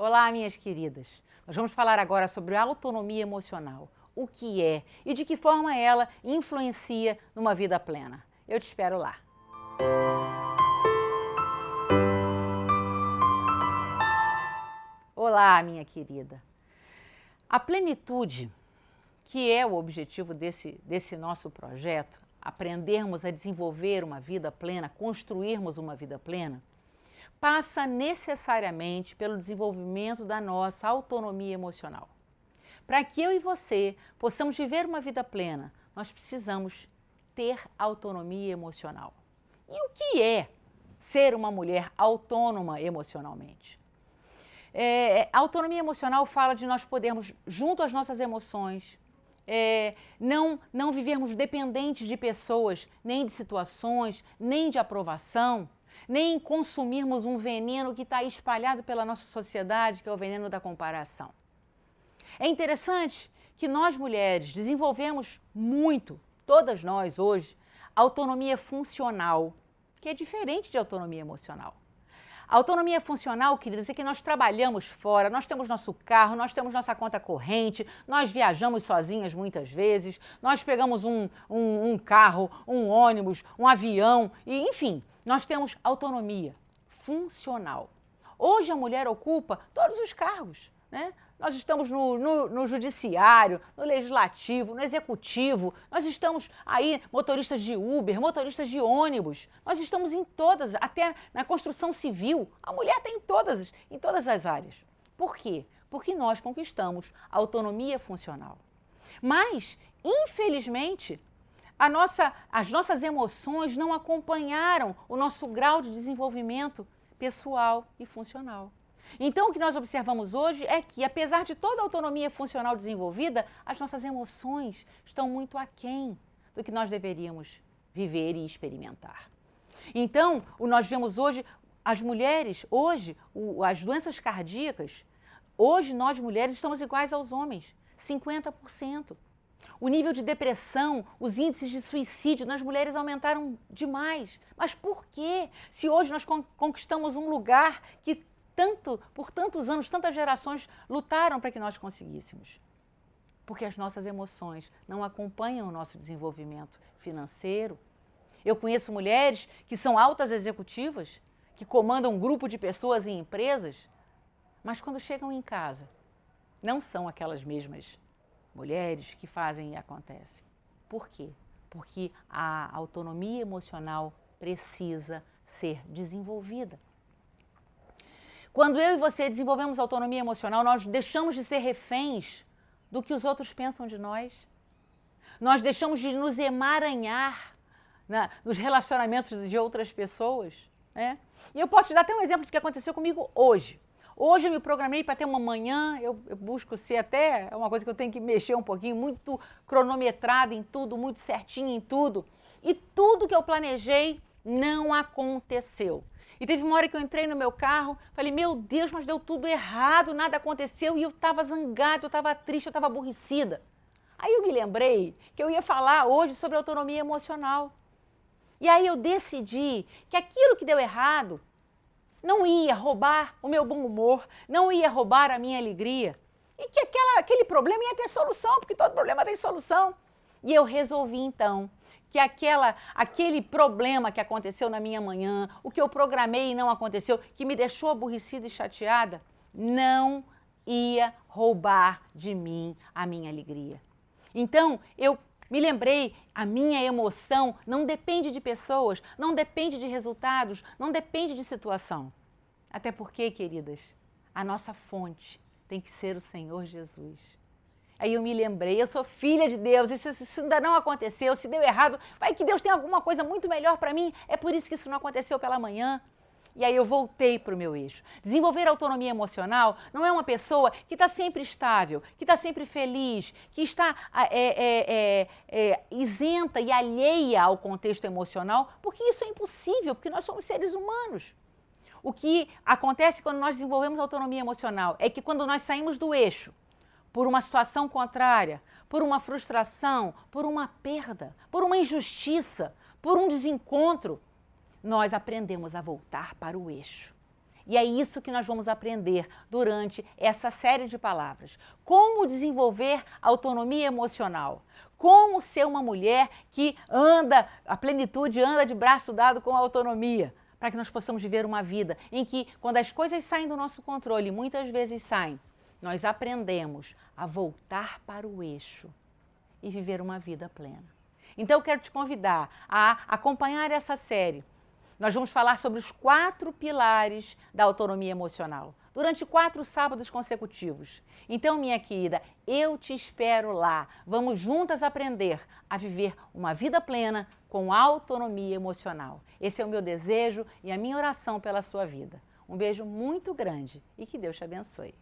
Olá, minhas queridas. Nós vamos falar agora sobre autonomia emocional. O que é e de que forma ela influencia numa vida plena. Eu te espero lá. Olá, minha querida. A plenitude, que é o objetivo desse, desse nosso projeto, aprendermos a desenvolver uma vida plena, construirmos uma vida plena, passa necessariamente pelo desenvolvimento da nossa autonomia emocional. Para que eu e você possamos viver uma vida plena, nós precisamos ter autonomia emocional. E o que é ser uma mulher autônoma emocionalmente? É, a autonomia emocional fala de nós podermos, junto às nossas emoções, é, não, não vivermos dependentes de pessoas, nem de situações, nem de aprovação, nem consumirmos um veneno que está espalhado pela nossa sociedade, que é o veneno da comparação. É interessante que nós mulheres desenvolvemos muito, todas nós hoje, autonomia funcional, que é diferente de autonomia emocional. A autonomia funcional, queridas, é que nós trabalhamos fora, nós temos nosso carro, nós temos nossa conta corrente, nós viajamos sozinhas muitas vezes, nós pegamos um, um, um carro, um ônibus, um avião, e enfim, nós temos autonomia funcional. Hoje a mulher ocupa todos os cargos, né? Nós estamos no, no, no, judiciário, no legislativo, no executivo, nós estamos aí, motoristas de Uber, motoristas de ônibus, nós estamos em todas, até na construção civil, a mulher está em todas, em todas as áreas. Por quê? Porque nós conquistamos autonomia funcional. Mas, infelizmente, nossa, as nossas emoções não acompanharam o nosso grau de desenvolvimento pessoal e funcional. Então, o que nós observamos hoje é que, apesar de toda a autonomia funcional desenvolvida, as nossas emoções estão muito aquém do que nós deveríamos viver e experimentar. Então, nós vemos hoje as mulheres, hoje, as doenças cardíacas, hoje nós mulheres estamos iguais aos homens, 50%. O nível de depressão, os índices de suicídio nas mulheres aumentaram demais. Mas por quê? Se hoje nós conquistamos um lugar que tanto, por tantos anos, tantas gerações lutaram para que nós conseguíssemos. Porque as nossas emoções não acompanham o nosso desenvolvimento financeiro. Eu conheço mulheres que são altas executivas, que comandam um grupo de pessoas em empresas, mas quando chegam em casa, não são aquelas mesmas mulheres que fazem e acontecem. Por quê? Porque a autonomia emocional precisa ser desenvolvida. Quando eu e você desenvolvemos autonomia emocional, nós deixamos de ser reféns do que os outros pensam de nós. Nós deixamos de nos emaranhar na, nos relacionamentos de outras pessoas. Né? E eu posso te dar até um exemplo do que aconteceu comigo hoje. Hoje eu me programei para ter uma manhã, eu, eu, busco ser até, é uma coisa que eu tenho que mexer um pouquinho, muito cronometrada em tudo, muito certinho em tudo. E tudo que eu planejei não aconteceu. E teve uma hora que eu entrei no meu carro, falei, meu Deus, mas deu tudo errado, nada aconteceu e eu estava zangada, eu estava triste, eu estava aborrecida. Aí eu me lembrei que eu ia falar hoje sobre autonomia emocional. E aí eu decidi que aquilo que deu errado não ia roubar o meu bom humor, não ia roubar a minha alegria. E que aquela, aquele problema ia ter solução, porque todo problema tem solução. E eu resolvi então que aquela, aquele problema que aconteceu na minha manhã, o que eu programei e não aconteceu, que me deixou aborrecida e chateada, não ia roubar de mim a minha alegria. Então, eu me lembrei, a minha emoção não depende de pessoas, não depende de resultados, não depende de situação. Até porque, queridas, a nossa fonte tem que ser o Senhor Jesus. Aí eu me lembrei, eu sou filha de Deus, isso, isso ainda não aconteceu, se deu errado, vai que Deus tem alguma coisa muito melhor para mim, é por isso que isso não aconteceu pela manhã. E aí eu voltei para o meu eixo. Desenvolver autonomia emocional não é uma pessoa que está sempre estável, que está sempre feliz, que está é, é, é, é, isenta e alheia ao contexto emocional, porque isso é impossível, porque nós somos seres humanos. O que acontece quando nós desenvolvemos autonomia emocional é que quando nós saímos do eixo, por uma situação contrária, por uma frustração, por uma perda, por uma injustiça, por um desencontro, nós aprendemos a voltar para o eixo. E é isso que nós vamos aprender durante essa série de palavras. Como desenvolver autonomia emocional. Como ser uma mulher que anda, a plenitude anda de braço dado com a autonomia, para que nós possamos viver uma vida em que, quando as coisas saem do nosso controle, muitas vezes saem, nós aprendemos a voltar para o eixo e viver uma vida plena. Então, eu quero te convidar a acompanhar essa série. Nós vamos falar sobre os quatro pilares da autonomia emocional durante quatro sábados consecutivos. Então, minha querida, eu te espero lá. Vamos juntas aprender a viver uma vida plena com autonomia emocional. Esse é o meu desejo e a minha oração pela sua vida. Um beijo muito grande e que Deus te abençoe.